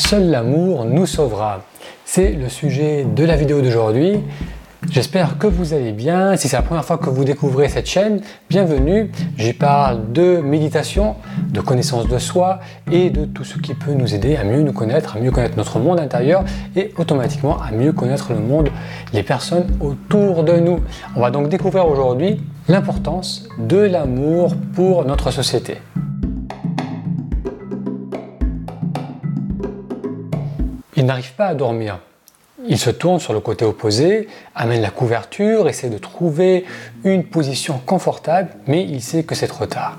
Seul l'amour nous sauvera. C'est le sujet de la vidéo d'aujourd'hui. J'espère que vous allez bien. Si c'est la première fois que vous découvrez cette chaîne, bienvenue. J'y parle de méditation, de connaissance de soi et de tout ce qui peut nous aider à mieux nous connaître, à mieux connaître notre monde intérieur et automatiquement à mieux connaître le monde, les personnes autour de nous. On va donc découvrir aujourd'hui l'importance de l'amour pour notre société. Il n'arrive pas à dormir. Il se tourne sur le côté opposé, amène la couverture, essaie de trouver une position confortable, mais il sait que c'est trop tard.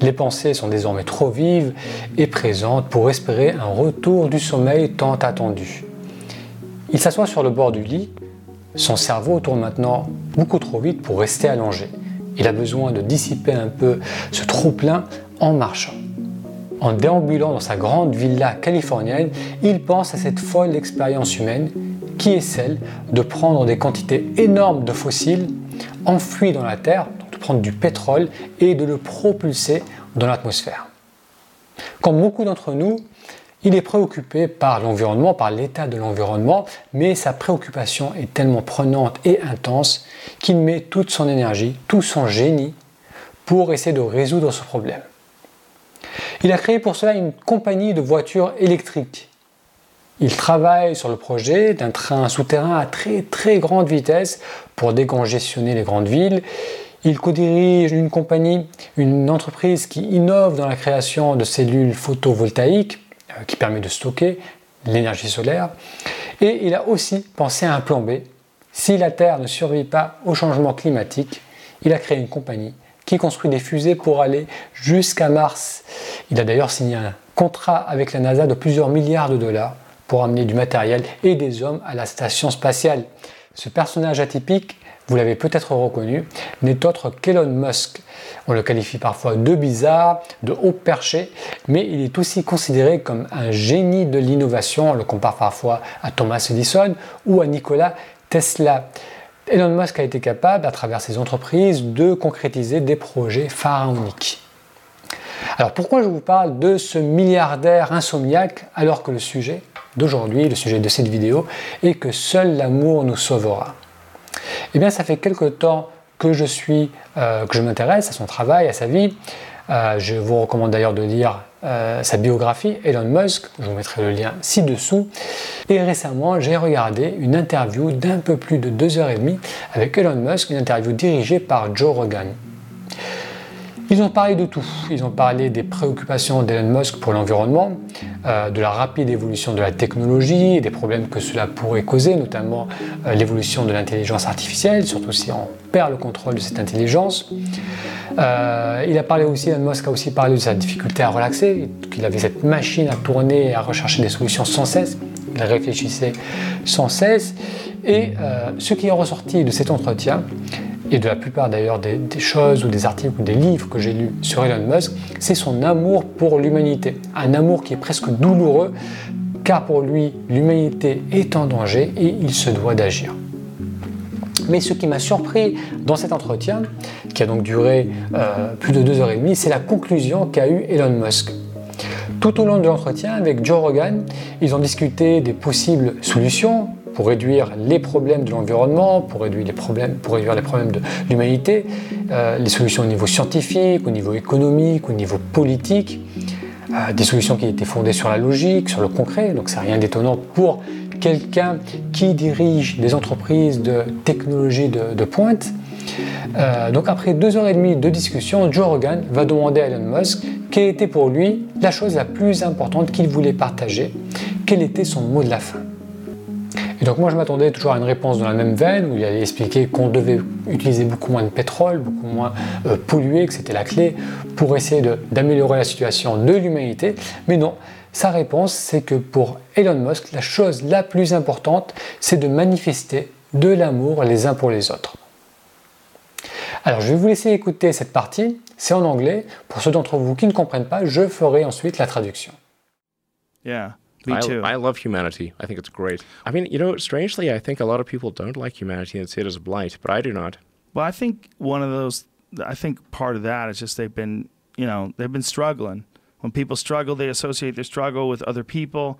Les pensées sont désormais trop vives et présentes pour espérer un retour du sommeil tant attendu. Il s'assoit sur le bord du lit, son cerveau tourne maintenant beaucoup trop vite pour rester allongé. Il a besoin de dissiper un peu ce trop-plein en marchant. En déambulant dans sa grande villa californienne, il pense à cette folle expérience humaine qui est celle de prendre des quantités énormes de fossiles enfouis dans la Terre, de prendre du pétrole et de le propulser dans l'atmosphère. Comme beaucoup d'entre nous, il est préoccupé par l'environnement, par l'état de l'environnement, mais sa préoccupation est tellement prenante et intense qu'il met toute son énergie, tout son génie pour essayer de résoudre ce problème. Il a créé pour cela une compagnie de voitures électriques. Il travaille sur le projet d'un train souterrain à très très grande vitesse pour décongestionner les grandes villes. Il co-dirige une compagnie, une entreprise qui innove dans la création de cellules photovoltaïques euh, qui permet de stocker l'énergie solaire. Et il a aussi pensé à un plan B. Si la Terre ne survit pas au changement climatique, il a créé une compagnie qui construit des fusées pour aller jusqu'à Mars. Il a d'ailleurs signé un contrat avec la NASA de plusieurs milliards de dollars pour amener du matériel et des hommes à la station spatiale. Ce personnage atypique, vous l'avez peut-être reconnu, n'est autre qu'Elon Musk. On le qualifie parfois de bizarre, de haut perché, mais il est aussi considéré comme un génie de l'innovation. On le compare parfois à Thomas Edison ou à Nikola Tesla. Elon Musk a été capable, à travers ses entreprises, de concrétiser des projets pharaoniques. Alors pourquoi je vous parle de ce milliardaire insomniaque alors que le sujet d'aujourd'hui, le sujet de cette vidéo, est que seul l'amour nous sauvera? Eh bien ça fait quelque temps que je suis, euh, que je m'intéresse à son travail, à sa vie. Euh, je vous recommande d'ailleurs de lire euh, sa biographie, Elon Musk, je vous mettrai le lien ci-dessous. Et récemment, j'ai regardé une interview d'un peu plus de deux heures et demie avec Elon Musk, une interview dirigée par Joe Rogan. Ils ont parlé de tout. Ils ont parlé des préoccupations d'Elon Musk pour l'environnement, euh, de la rapide évolution de la technologie et des problèmes que cela pourrait causer, notamment euh, l'évolution de l'intelligence artificielle, surtout si on perd le contrôle de cette intelligence. Euh, il a parlé aussi, Elon Musk a aussi parlé de sa difficulté à relaxer, qu'il avait cette machine à tourner et à rechercher des solutions sans cesse. Il réfléchissait sans cesse. Et ce qui est ressorti de cet entretien, et de la plupart d'ailleurs des, choses ou des articles ou des livres que j'ai lus sur Elon Musk, c'est son amour pour l'humanité. Un amour qui est presque douloureux, car pour lui, l'humanité est en danger et il se doit d'agir. Mais ce qui m'a surpris dans cet entretien, qui a donc duré euh, plus de deux heures et demie, c'est la conclusion qu'a eue Elon Musk. Tout au long de l'entretien avec Joe Rogan, ils ont discuté des possibles solutions pour réduire les problèmes de l'environnement, pour réduire les problèmes, de l'humanité, euh, les solutions au niveau scientifique, au niveau économique, au niveau politique, euh, des solutions qui étaient fondées sur la logique, sur le concret, donc c'est rien d'étonnant pour quelqu'un qui dirige des entreprises de technologie de, pointe. Euh, donc après deux heures et demie de discussion, Joe Rogan va demander à Elon Musk quelle était pour lui la chose la plus importante qu'il voulait partager, quel était son mot de la fin. Et donc moi je m'attendais toujours à une réponse dans la même veine où il allait expliquer qu'on devait utiliser beaucoup moins de pétrole, beaucoup moins euh, polluer, que c'était la clé pour essayer d'améliorer la situation de l'humanité. Mais non, sa réponse c'est que pour Elon Musk, la chose la plus importante c'est de manifester de l'amour les uns pour les autres. Alors je vais vous laisser écouter cette partie, c'est en anglais. Pour ceux d'entre vous qui ne comprennent pas, je ferai ensuite la traduction. Yeah. Me too. I, love humanity. I think it's great. I mean, you know, strangely, I think a lot of people don't like humanity and see it as a blight, but I do not. Well, I think one of those, I think part of that is just they've been, you know, they've been struggling When people struggle, they associate their struggle with other people.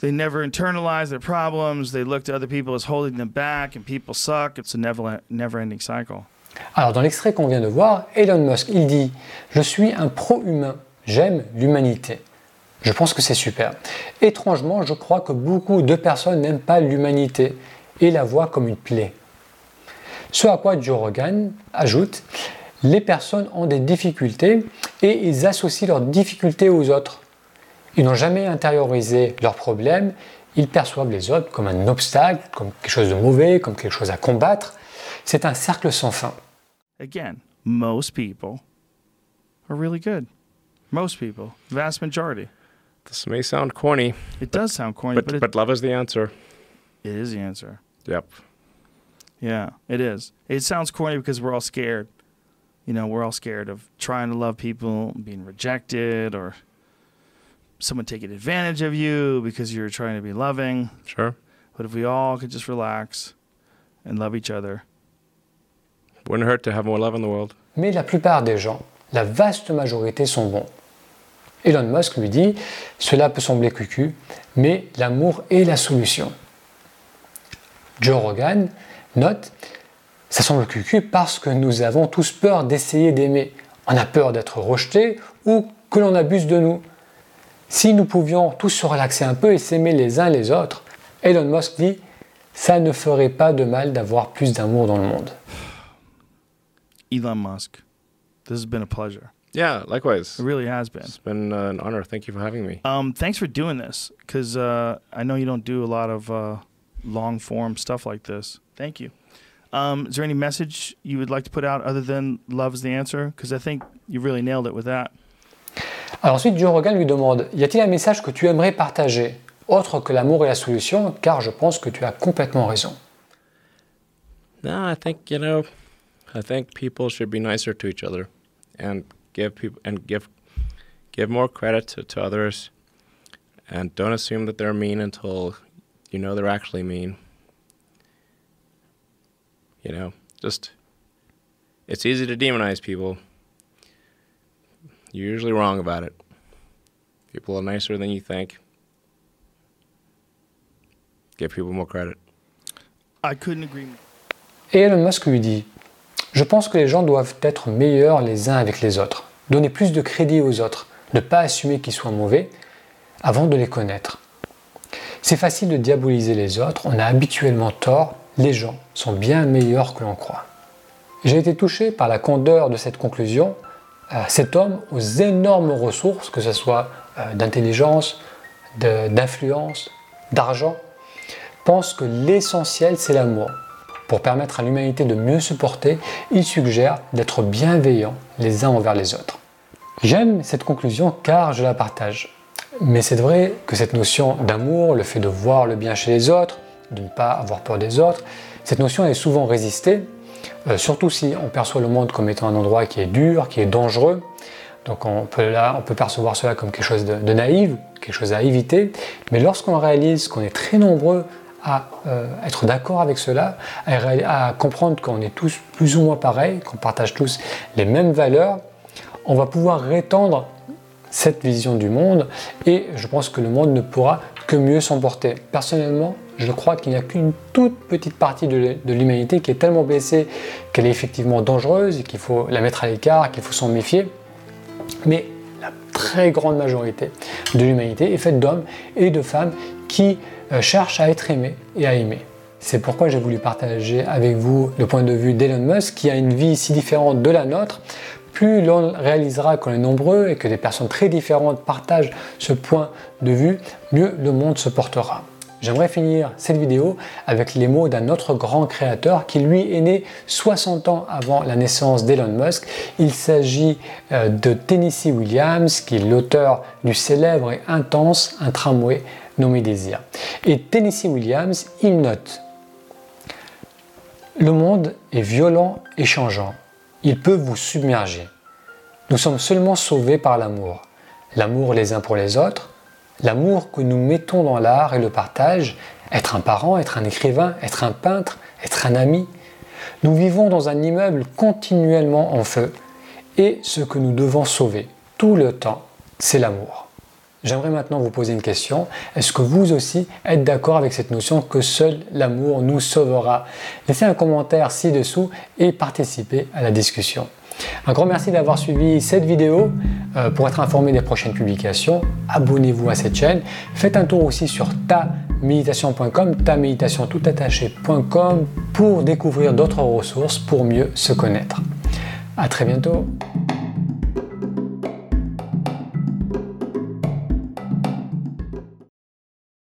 They never internalize their problems. They look to other people as holding them back, and people suck. It's a never, never-ending cycle. Alors dans l'extrait qu'on vient de voir, Elon Musk, il dit ⁇ Je suis un pro-humain, j'aime l'humanité ⁇ Je pense que c'est super. Étrangement, je crois que beaucoup de personnes n'aiment pas l'humanité et la voient comme une plaie. Ce à quoi Joe Rogan ajoute les personnes ont des difficultés et ils associent leurs difficultés aux autres. Ils n'ont jamais intériorisé leurs problèmes, ils perçoivent les autres comme un obstacle, comme quelque chose de mauvais, comme quelque chose à combattre. C'est un cercle sans fin. Again, most people are really good. Most people, vast majority. This may sound corny. It does sound corny, but, but, it, but love is the answer. it is the answer. Yep. Yeah, it is. It sounds corny because we're all scared. You know, we're all scared of trying to love people, being rejected, or someone taking advantage of you because you're trying to be loving. Sure. But if we all could just relax and love each other, Wouldn't hurt to have more love in the world. Mais la plupart des gens, la vaste majorité sont bons. Elon Musk lui dit, cela peut sembler cucu, mais l'amour est la solution. Joe Rogan note, ça semble cucu parce que nous avons tous peur d'essayer d'aimer. On a peur d'être rejeté ou que l'on abuse de nous. Si nous pouvions tous se relaxer un peu et s'aimer les uns les autres, Elon Musk dit, ça ne ferait pas de mal d'avoir plus d'amour dans le monde. Elon Musk, this has been a pleasure. Yeah, likewise. It really has been. It's been uh, an honor. Thank you for having me. Um, thanks for doing this because uh, I know you don't do a lot of uh, long form stuff like this. Thank you. Um, is there any message you would like to put out other than love is the answer? Because I think you really nailed it with that. Alors ensuite, Joe Rogan lui demande Y a-t-il un message que tu aimerais partager, autre que l'amour est la solution Car je pense que tu as complètement raison. No, I think you know, I think people should be nicer to each other, and give people and give give more credit to, to others, and don't assume that they're mean until you know they're actually mean. You know, just it's easy to demonize people. You're usually wrong about it. People are nicer than you think. Give people more credit. I couldn't agree more. Et Elon Musk lui dit Je pense que les gens doivent être meilleurs les uns avec les autres, donner plus de crédit aux autres, ne pas assumer qu'ils soient mauvais avant de les connaître. C'est facile de diaboliser les autres, on a habituellement tort, les gens sont bien meilleurs que l'on croit. J'ai été touché par la candeur de cette conclusion. Euh, cet homme aux énormes ressources, que ce soit euh, d'intelligence, d'influence, d'argent, pense que l'essentiel c'est l'amour. Pour permettre à l'humanité de mieux se porter, il suggère d'être bienveillants les uns envers les autres. J'aime cette conclusion car je la partage. Mais c'est vrai que cette notion d'amour, le fait de voir le bien chez les autres, de ne pas avoir peur des autres, cette notion est souvent résistée, euh, surtout si on perçoit le monde comme étant un endroit qui est dur, qui est dangereux. Donc on peut, là, on peut percevoir cela comme quelque chose de, de naïf, quelque chose à éviter. Mais lorsqu'on réalise qu'on est très nombreux à euh, être d'accord avec cela, à, à comprendre qu'on est tous plus ou moins pareils, qu'on partage tous les mêmes valeurs, on va pouvoir rétendre cette vision du monde et je pense que le monde ne pourra que mieux s'emporter. Personnellement, je crois qu'il n'y a qu'une toute petite partie de l'hu- de l'humanité qui est tellement blessée qu'elle est effectivement dangereuse et qu'il faut la mettre à l'écart, qu'il faut s'en méfier. Mais très grande majorité de l'humanité est faite d'hommes et de femmes qui euh, cherchent à être aimés et à aimer. C'est pourquoi j'ai voulu partager avec vous le point de vue d'Elon Musk qui a une vie si différente de la nôtre. Plus l'on réalisera qu'on est nombreux et que des personnes très différentes partagent ce point de vue, mieux le monde se portera. J'aimerais finir cette vidéo avec les mots d'un autre grand créateur qui lui est né 60 ans avant la naissance d'Elon Musk. Il s'agit euh, de Tennessee Williams qui est l'auteur du célèbre et intense Un tramway nommé Désir. Et Tennessee Williams, il note Le monde est violent et changeant. Il peut vous submerger. Nous sommes seulement sauvés par l'amour. L'amour les uns pour les autres, l'amour que nous mettons dans l'art et le partage, être un parent, être un écrivain, être un peintre, être un ami. Nous vivons dans un immeuble continuellement en feu et ce que nous devons sauver tout le temps, c'est l'amour. J'aimerais maintenant vous poser une question. Est-ce que vous aussi êtes d'accord avec cette notion que seul l'amour nous sauvera? Laissez un commentaire ci-dessous et participez à la discussion. Un grand merci d'avoir suivi cette vidéo. Euh, pour être informé des prochaines publications, abonnez-vous à cette chaîne. Faites un tour aussi sur taméditation.com, taméditation pour découvrir d'autres ressources pour mieux se connaître. À très bientôt.